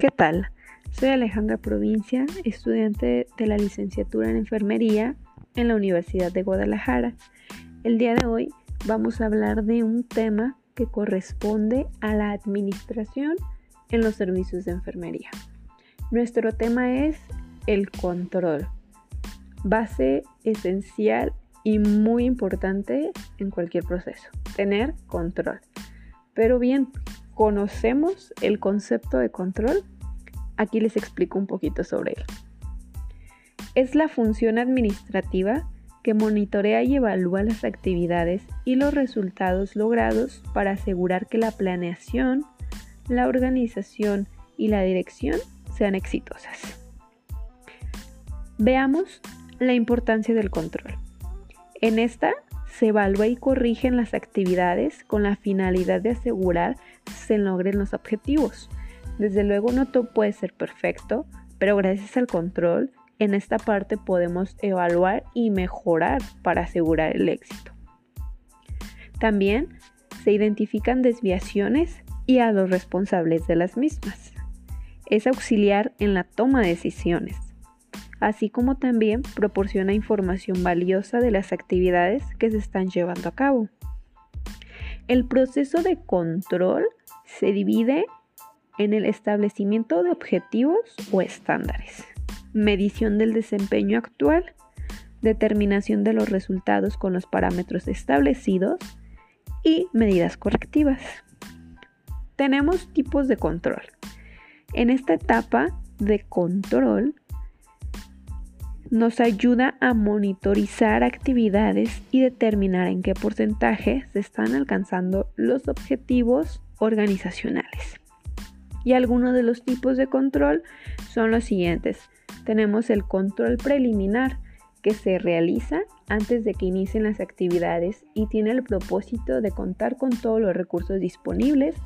¿Qué tal? Soy Alejandra Provincia, estudiante de la licenciatura en enfermería en la Universidad de Guadalajara. El día de hoy vamos a hablar de un tema que corresponde a la administración en los servicios de enfermería. Nuestro tema es el control, base esencial y muy importante en cualquier proceso, tener control. Pero bien, ¿Conocemos el concepto de control? Aquí les explico un poquito sobre él. Es la función administrativa que monitorea y evalúa las actividades y los resultados logrados para asegurar que la planeación, la organización y la dirección sean exitosas. Veamos la importancia del control. En esta se evalúa y corrigen las actividades con la finalidad de asegurar se logren los objetivos. Desde luego no todo puede ser perfecto, pero gracias al control en esta parte podemos evaluar y mejorar para asegurar el éxito. También se identifican desviaciones y a los responsables de las mismas. Es auxiliar en la toma de decisiones así como también proporciona información valiosa de las actividades que se están llevando a cabo. El proceso de control se divide en el establecimiento de objetivos o estándares, medición del desempeño actual, determinación de los resultados con los parámetros establecidos y medidas correctivas. Tenemos tipos de control. En esta etapa de control nos ayuda a monitorizar actividades y determinar en qué porcentaje se están alcanzando los objetivos organizacionales. Y algunos de los tipos de control son los siguientes. Tenemos el control preliminar que se realiza antes de que inicien las actividades y tiene el propósito de contar con todos los recursos disponibles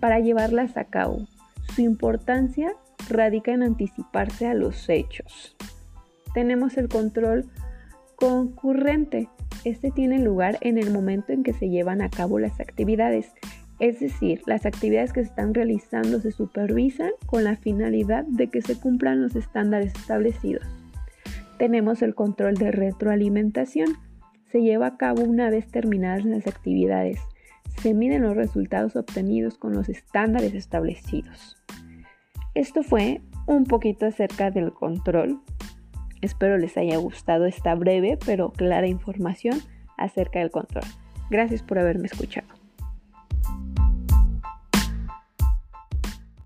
para llevarlas a cabo. Su importancia radica en anticiparse a los hechos tenemos el control concurrente. Este tiene lugar en el momento en que se llevan a cabo las actividades. Es decir, las actividades que se están realizando se supervisan con la finalidad de que se cumplan los estándares establecidos. Tenemos el control de retroalimentación. Se lleva a cabo una vez terminadas las actividades. Se miden los resultados obtenidos con los estándares establecidos. Esto fue un poquito acerca del control. Espero les haya gustado esta breve pero clara información acerca del control. Gracias por haberme escuchado.